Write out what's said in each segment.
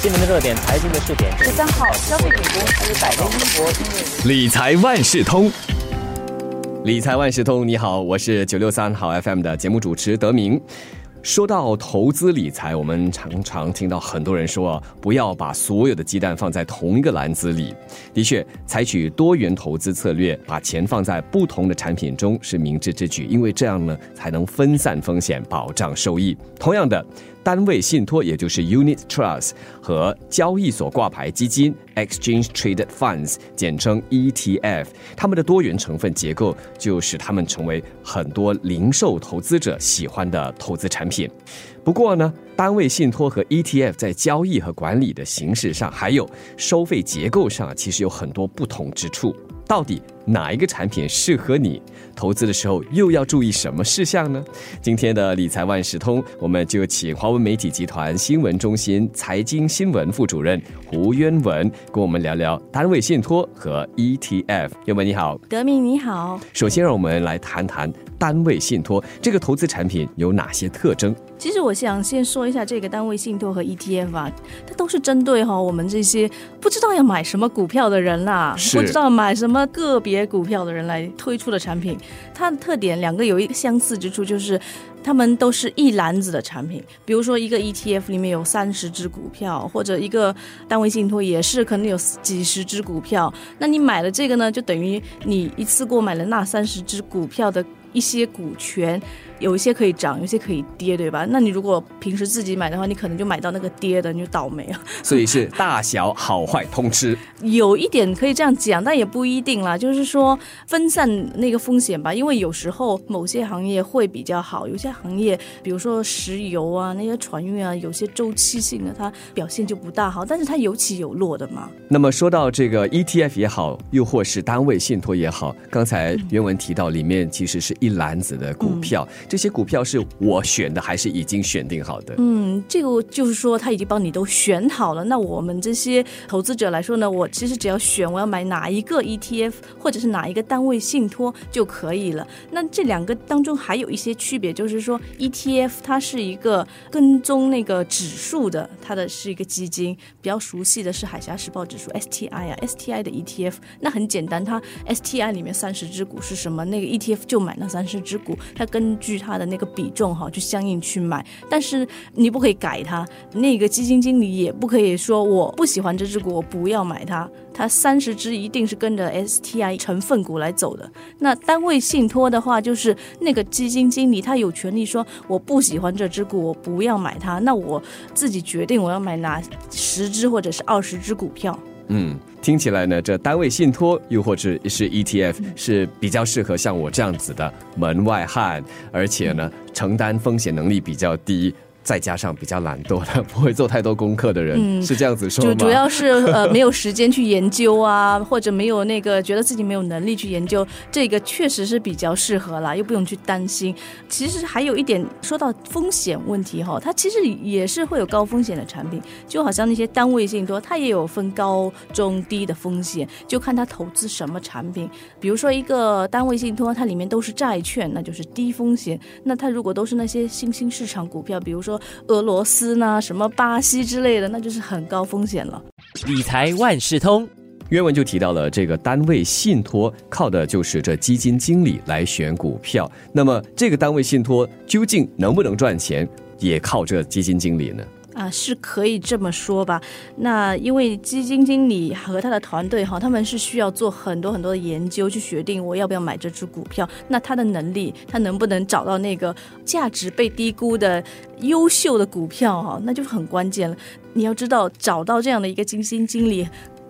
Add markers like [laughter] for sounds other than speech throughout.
新闻的热点，财经的热点。十三号，消费品公司百威英博理财万事通，理财万事通，你好，我是九六三号 FM 的节目主持德明。说到投资理财，我们常常听到很多人说，不要把所有的鸡蛋放在同一个篮子里。的确，采取多元投资策略，把钱放在不同的产品中是明智之举，因为这样呢，才能分散风险，保障收益。同样的。单位信托，也就是 Unit Trust 和交易所挂牌基金 Exchange Traded Funds，简称 ETF，它们的多元成分结构就使它们成为很多零售投资者喜欢的投资产品。不过呢，单位信托和 ETF 在交易和管理的形式上，还有收费结构上，其实有很多不同之处。到底哪一个产品适合你？投资的时候又要注意什么事项呢？今天的理财万事通，我们就请华文媒体集团新闻中心财经新闻副主任胡渊文跟我们聊聊单位信托和 ETF。渊文你好，德明你好。首先，让我们来谈谈单位信托这个投资产品有哪些特征。其实我想先说一下这个单位信托和 ETF 啊，它都是针对哈我们这些不知道要买什么股票的人啦，不知道买什么个别股票的人来推出的产品。它的特点两个有一个相似之处，就是它们都是一篮子的产品。比如说一个 ETF 里面有三十只股票，或者一个单位信托也是可能有几十只股票。那你买了这个呢，就等于你一次过买了那三十只股票的一些股权。有一些可以涨，有些可以跌，对吧？那你如果平时自己买的话，你可能就买到那个跌的，你就倒霉了。所以是大小好坏通吃。有一点可以这样讲，但也不一定啦。就是说分散那个风险吧，因为有时候某些行业会比较好，有些行业，比如说石油啊、那些船运啊，有些周期性的它表现就不大好，但是它有起有落的嘛。那么说到这个 ETF 也好，又或是单位信托也好，刚才原文提到里面其实是一篮子的股票。这些股票是我选的，还是已经选定好的？嗯，这个就是说他已经帮你都选好了。那我们这些投资者来说呢，我其实只要选我要买哪一个 ETF，或者是哪一个单位信托就可以了。那这两个当中还有一些区别，就是说 ETF 它是一个跟踪那个指数的，它的是一个基金。比较熟悉的是海峡时报指数 STI 啊，STI 的 ETF，那很简单，它 STI 里面三十只股是什么，那个 ETF 就买那三十只股，它根据它的那个比重哈，就相应去买，但是你不可以改它。那个基金经理也不可以说我不喜欢这只股，我不要买它。它三十只一定是跟着 STI 成分股来走的。那单位信托的话，就是那个基金经理他有权利说我不喜欢这只股，我不要买它。那我自己决定我要买哪十只或者是二十只股票。嗯，听起来呢，这单位信托又或者是 ETF 是比较适合像我这样子的门外汉，而且呢，承担风险能力比较低。再加上比较懒惰的，[laughs] 不会做太多功课的人，是这样子说吗？主主要是呃 [laughs] 没有时间去研究啊，或者没有那个觉得自己没有能力去研究，这个确实是比较适合啦，又不用去担心。其实还有一点说到风险问题哈，它其实也是会有高风险的产品，就好像那些单位信托，它也有分高中低的风险，就看它投资什么产品。比如说一个单位信托，它里面都是债券，那就是低风险。那它如果都是那些新兴市场股票，比如说俄罗斯呢，什么巴西之类的，那就是很高风险了。理财万事通，原文就提到了这个单位信托，靠的就是这基金经理来选股票。那么这个单位信托究竟能不能赚钱，也靠这基金经理呢？啊，是可以这么说吧。那因为基金经理和他的团队哈，他们是需要做很多很多的研究，去决定我要不要买这只股票。那他的能力，他能不能找到那个价值被低估的优秀的股票哈，那就很关键了。你要知道，找到这样的一个基金经理。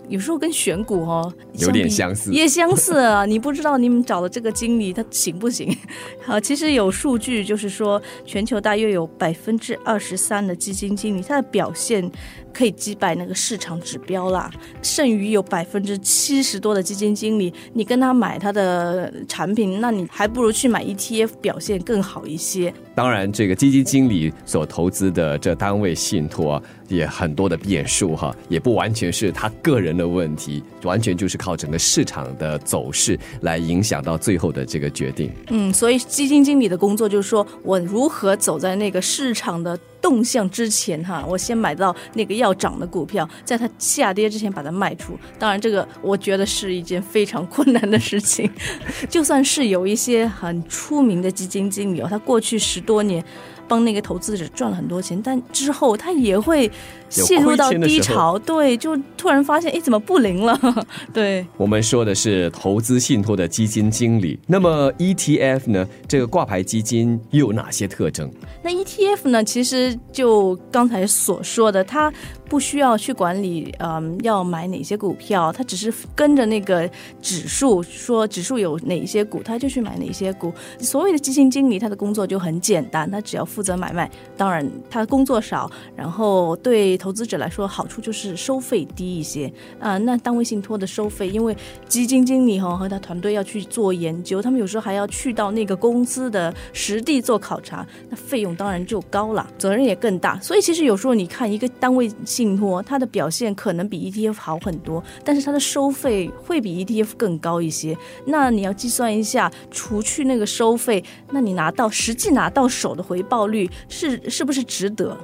有时候跟选股哦有点相似，也相似啊！[laughs] 你不知道你们找的这个经理他行不行？好，[laughs] 其实有数据就是说，全球大约有百分之二十三的基金经理，他的表现可以击败那个市场指标啦。剩余有百分之七十多的基金经理，你跟他买他的产品，那你还不如去买 ETF，表现更好一些。当然，这个基金经理所投资的这单位信托。也很多的变数哈，也不完全是他个人的问题，完全就是靠整个市场的走势来影响到最后的这个决定。嗯，所以基金经理的工作就是说我如何走在那个市场的动向之前哈，我先买到那个要涨的股票，在它下跌之前把它卖出。当然，这个我觉得是一件非常困难的事情。[laughs] 就算是有一些很出名的基金经理，他过去十多年。帮那个投资者赚了很多钱，但之后他也会陷入到低潮，对，就突然发现，哎，怎么不灵了？[laughs] 对，我们说的是投资信托的基金经理。那么 ETF 呢？这个挂牌基金又有哪些特征？那 ETF 呢？其实就刚才所说的，它。不需要去管理，嗯，要买哪些股票，他只是跟着那个指数，说指数有哪些股，他就去买哪些股。所谓的基金经理，他的工作就很简单，他只要负责买卖。当然，他工作少，然后对投资者来说好处就是收费低一些。啊，那单位信托的收费，因为基金经理哈和他团队要去做研究，他们有时候还要去到那个公司的实地做考察，那费用当然就高了，责任也更大。所以其实有时候你看一个单位。信托它的表现可能比 ETF 好很多，但是它的收费会比 ETF 更高一些。那你要计算一下，除去那个收费，那你拿到实际拿到手的回报率是是不是值得？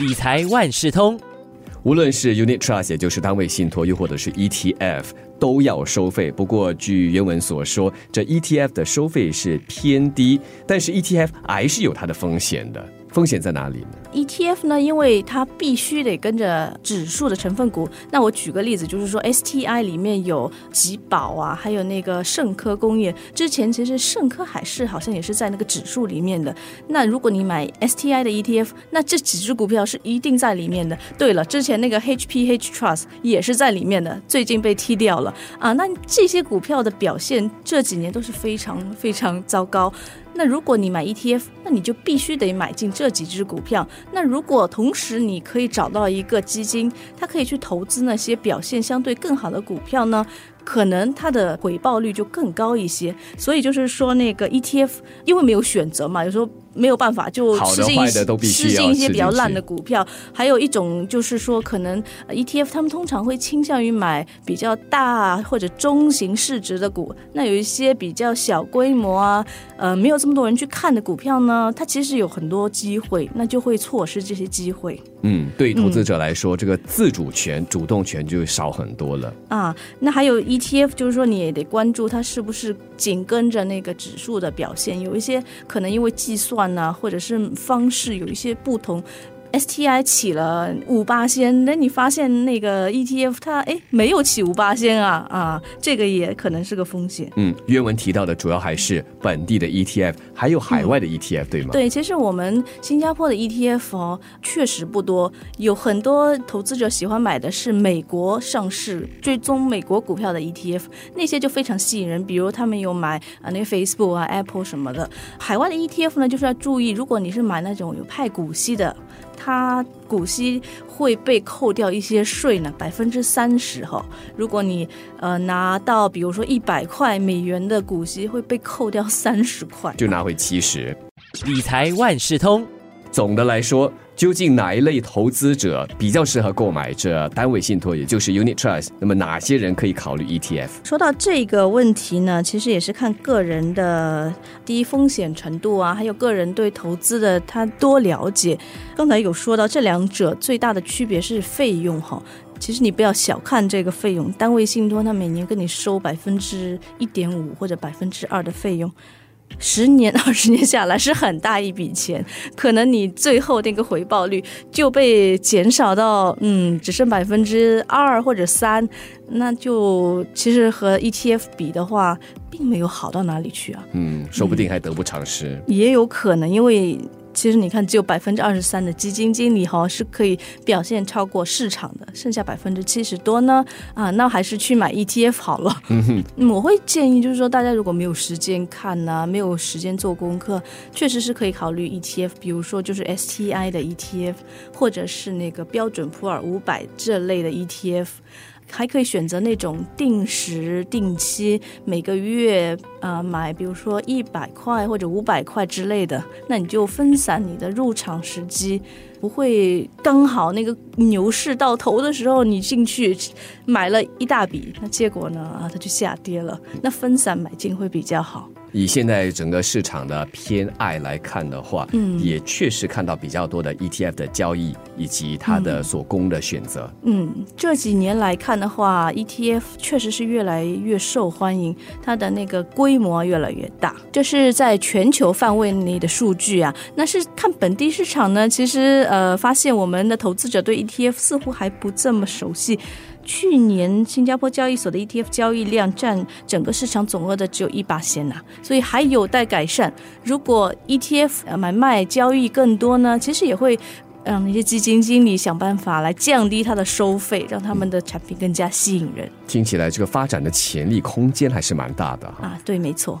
理财万事通，无论是 Unit Trust 也就是单位信托，又或者是 ETF，都要收费。不过据原文所说，这 ETF 的收费是偏低，但是 ETF 还是有它的风险的。风险在哪里呢？ETF 呢？因为它必须得跟着指数的成分股。那我举个例子，就是说 STI 里面有吉宝啊，还有那个盛科工业。之前其实盛科海事好像也是在那个指数里面的。那如果你买 STI 的 ETF，那这几只股票是一定在里面的。对了，之前那个 HPH Trust 也是在里面的，最近被踢掉了啊。那这些股票的表现这几年都是非常非常糟糕。那如果你买 ETF，那你就必须得买进这几只股票。那如果同时你可以找到一个基金，它可以去投资那些表现相对更好的股票呢？可能它的回报率就更高一些。所以就是说，那个 ETF 因为没有选择嘛，有时候。没有办法，就吃进吃进一些比较烂的股票。还有一种就是说，可能 ETF 他们通常会倾向于买比较大或者中型市值的股。那有一些比较小规模啊，呃，没有这么多人去看的股票呢，它其实有很多机会，那就会错失这些机会。嗯，对于投资者来说，这个自主权、主动权就少很多了啊。那还有 T F 就是说你也得关注它是不是紧跟着那个指数的表现。有一些可能因为计算呢，或者是方式有一些不同。STI 起了五八仙，那你发现那个 ETF 它哎没有起五八仙啊啊，这个也可能是个风险。嗯，原文提到的主要还是本地的 ETF，还有海外的 ETF，对吗？对，其实我们新加坡的 ETF 哦确实不多，有很多投资者喜欢买的是美国上市追踪美国股票的 ETF，那些就非常吸引人。比如他们有买啊那个 Facebook 啊 Apple 什么的。海外的 ETF 呢，就是要注意，如果你是买那种有派股息的。它股息会被扣掉一些税呢，百分之三十哈。如果你呃拿到比如说一百块美元的股息，会被扣掉三十块，就拿回七十。理财万事通，总的来说。究竟哪一类投资者比较适合购买这单位信托，也就是 Unit Trust？那么哪些人可以考虑 ETF？说到这个问题呢，其实也是看个人的低风险程度啊，还有个人对投资的他多了解。刚才有说到这两者最大的区别是费用哈，其实你不要小看这个费用，单位信托它每年跟你收百分之一点五或者百分之二的费用。十年、[laughs] 二十年下来是很大一笔钱，可能你最后那个回报率就被减少到嗯，只剩百分之二或者三，那就其实和 ETF 比的话，并没有好到哪里去啊。嗯，说不定还得不偿失。也有可能，因为。其实你看，只有百分之二十三的基金经理哈是可以表现超过市场的，剩下百分之七十多呢啊，那还是去买 ETF 好了。嗯我会建议就是说，大家如果没有时间看呢，没有时间做功课，确实是可以考虑 ETF，比如说就是 STI 的 ETF，或者是那个标准普尔五百这类的 ETF。还可以选择那种定时定期，每个月啊买，比如说一百块或者五百块之类的，那你就分散你的入场时机。不会刚好那个牛市到头的时候你进去买了一大笔，那结果呢啊它就下跌了。那分散买进会比较好。以现在整个市场的偏爱来看的话，嗯，也确实看到比较多的 ETF 的交易以及它的所供的选择。嗯，这几年来看的话，ETF 确实是越来越受欢迎，它的那个规模越来越大。这是在全球范围内的数据啊。那是看本地市场呢，其实呃，发现我们的投资者对 ETF 似乎还不这么熟悉。去年新加坡交易所的 ETF 交易量占整个市场总额的只有一八仙呐，所以还有待改善。如果 ETF 买卖交易更多呢，其实也会让那些基金经理想办法来降低它的收费，让他们的产品更加吸引人。听起来这个发展的潜力空间还是蛮大的啊！对，没错。